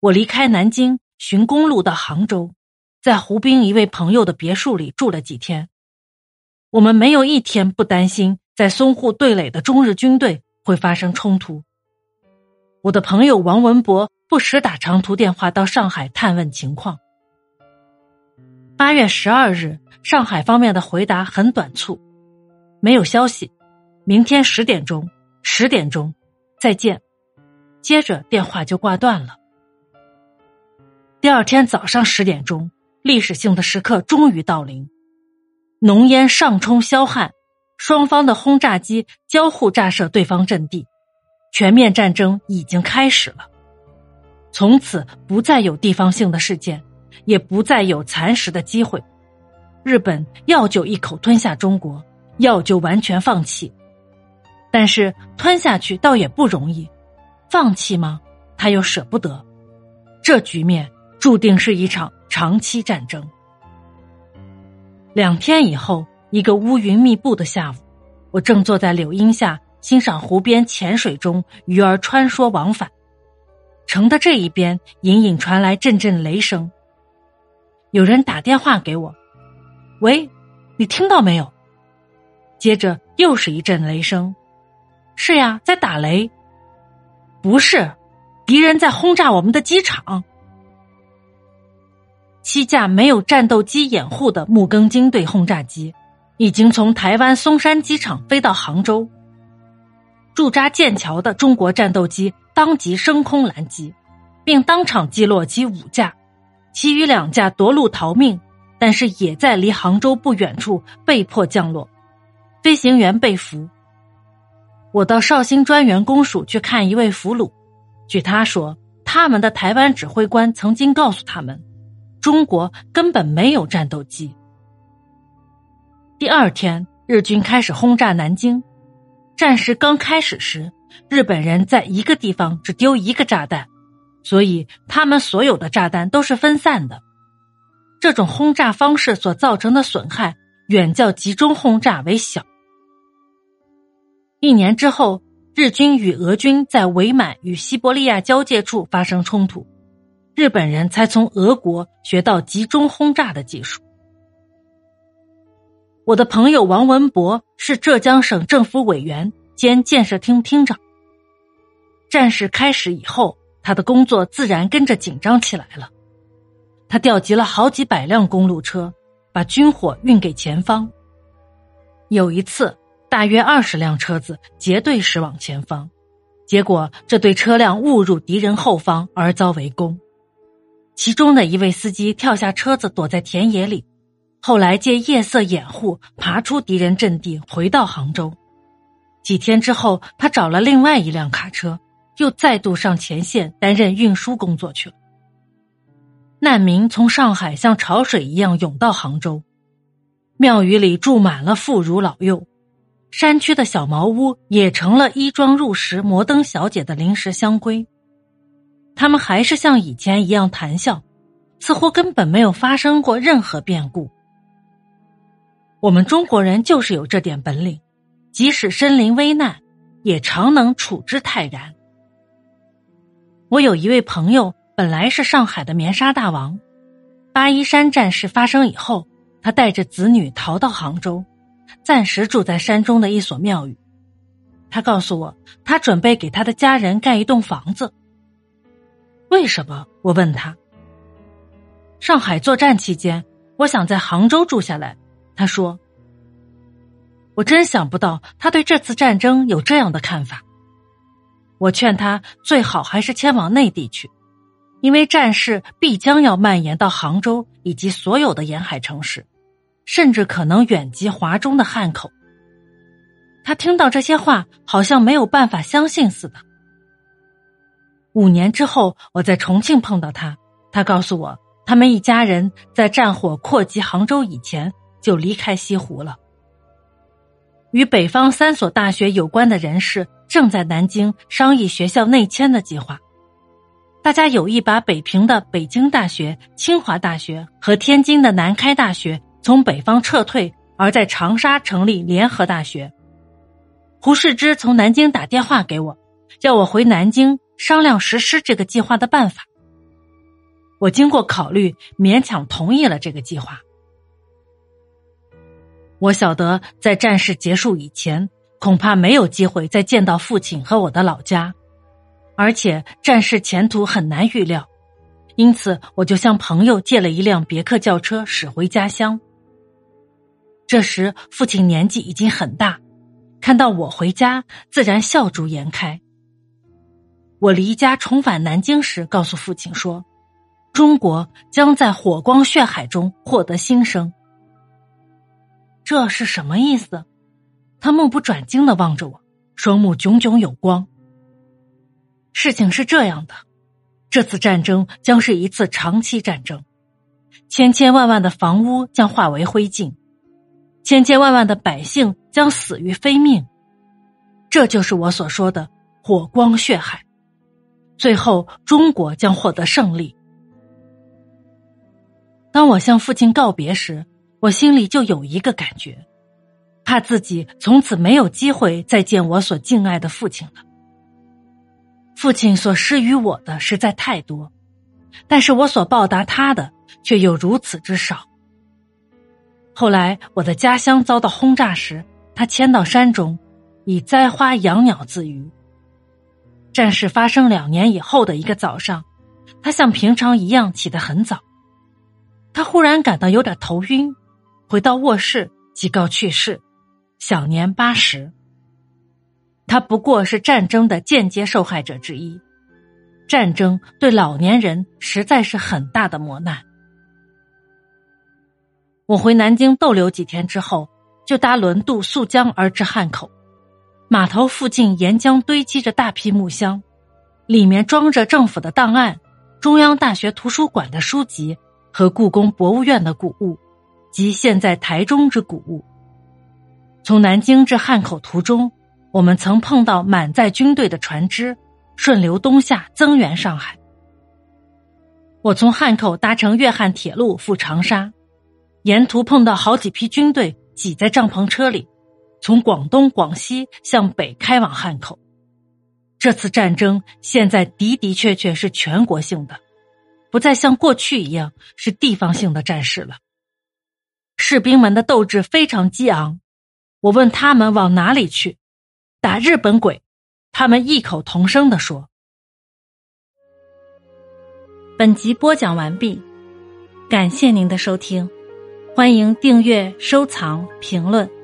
我离开南京，寻公路到杭州，在湖滨一位朋友的别墅里住了几天。我们没有一天不担心在淞沪对垒的中日军队会发生冲突。我的朋友王文博不时打长途电话到上海探问情况。八月十二日，上海方面的回答很短促，没有消息。明天十点钟，十点钟，再见。接着电话就挂断了。第二天早上十点钟，历史性的时刻终于到临，浓烟上冲霄汉，双方的轰炸机交互炸射对方阵地，全面战争已经开始了。从此不再有地方性的事件。也不再有蚕食的机会。日本要就一口吞下中国，要就完全放弃。但是吞下去倒也不容易，放弃吗？他又舍不得。这局面注定是一场长期战争。两天以后，一个乌云密布的下午，我正坐在柳荫下欣赏湖边浅水中鱼儿穿梭往返。城的这一边隐隐传来阵阵雷声。有人打电话给我，喂，你听到没有？接着又是一阵雷声，是呀，在打雷。不是，敌人在轰炸我们的机场。七架没有战斗机掩护的木更精对轰炸机，已经从台湾松山机场飞到杭州。驻扎剑桥的中国战斗机当即升空拦击，并当场击落其五架。其余两架夺路逃命，但是也在离杭州不远处被迫降落，飞行员被俘。我到绍兴专员公署去看一位俘虏，据他说，他们的台湾指挥官曾经告诉他们，中国根本没有战斗机。第二天，日军开始轰炸南京，战事刚开始时，日本人在一个地方只丢一个炸弹。所以，他们所有的炸弹都是分散的。这种轰炸方式所造成的损害，远较集中轰炸为小。一年之后，日军与俄军在伪满与西伯利亚交界处发生冲突，日本人才从俄国学到集中轰炸的技术。我的朋友王文博是浙江省政府委员兼建设厅厅长。战事开始以后。他的工作自然跟着紧张起来了。他调集了好几百辆公路车，把军火运给前方。有一次，大约二十辆车子结队驶往前方，结果这队车辆误入敌人后方而遭围攻。其中的一位司机跳下车子躲在田野里，后来借夜色掩护爬出敌人阵地，回到杭州。几天之后，他找了另外一辆卡车。又再度上前线担任运输工作去了。难民从上海像潮水一样涌到杭州，庙宇里住满了妇孺老幼，山区的小茅屋也成了衣装入时摩登小姐的临时香闺。他们还是像以前一样谈笑，似乎根本没有发生过任何变故。我们中国人就是有这点本领，即使身临危难，也常能处之泰然。我有一位朋友，本来是上海的棉纱大王。八一山战事发生以后，他带着子女逃到杭州，暂时住在山中的一所庙宇。他告诉我，他准备给他的家人盖一栋房子。为什么？我问他。上海作战期间，我想在杭州住下来。他说：“我真想不到他对这次战争有这样的看法。”我劝他最好还是迁往内地去，因为战事必将要蔓延到杭州以及所有的沿海城市，甚至可能远及华中的汉口。他听到这些话，好像没有办法相信似的。五年之后，我在重庆碰到他，他告诉我，他们一家人在战火扩及杭州以前就离开西湖了。与北方三所大学有关的人士。正在南京商议学校内迁的计划，大家有意把北平的北京大学、清华大学和天津的南开大学从北方撤退，而在长沙成立联合大学。胡适之从南京打电话给我，叫我回南京商量实施这个计划的办法。我经过考虑，勉强同意了这个计划。我晓得，在战事结束以前，恐怕没有机会再见到父亲和我的老家，而且战事前途很难预料，因此我就向朋友借了一辆别克轿车驶回家乡。这时，父亲年纪已经很大，看到我回家，自然笑逐颜开。我离家重返南京时，告诉父亲说：“中国将在火光血海中获得新生。”这是什么意思？他目不转睛的望着我，双目炯炯有光。事情是这样的，这次战争将是一次长期战争，千千万万的房屋将化为灰烬。千千万万的百姓将死于非命，这就是我所说的火光血海。最后，中国将获得胜利。当我向父亲告别时，我心里就有一个感觉，怕自己从此没有机会再见我所敬爱的父亲了。父亲所施于我的实在太多，但是我所报答他的却又如此之少。后来，我的家乡遭到轰炸时，他迁到山中，以栽花养鸟自娱。战事发生两年以后的一个早上，他像平常一样起得很早。他忽然感到有点头晕，回到卧室即告去世，享年八十。他不过是战争的间接受害者之一，战争对老年人实在是很大的磨难。我回南京逗留几天之后，就搭轮渡溯江而至汉口。码头附近沿江堆积着大批木箱，里面装着政府的档案、中央大学图书馆的书籍和故宫博物院的古物，及现在台中之古物。从南京至汉口途中，我们曾碰到满载军队的船只，顺流东下增援上海。我从汉口搭乘粤汉铁路赴长沙。沿途碰到好几批军队挤在帐篷车里，从广东、广西向北开往汉口。这次战争现在的的确确是全国性的，不再像过去一样是地方性的战事了。士兵们的斗志非常激昂。我问他们往哪里去，打日本鬼。他们异口同声的说：“本集播讲完毕，感谢您的收听。”欢迎订阅、收藏、评论。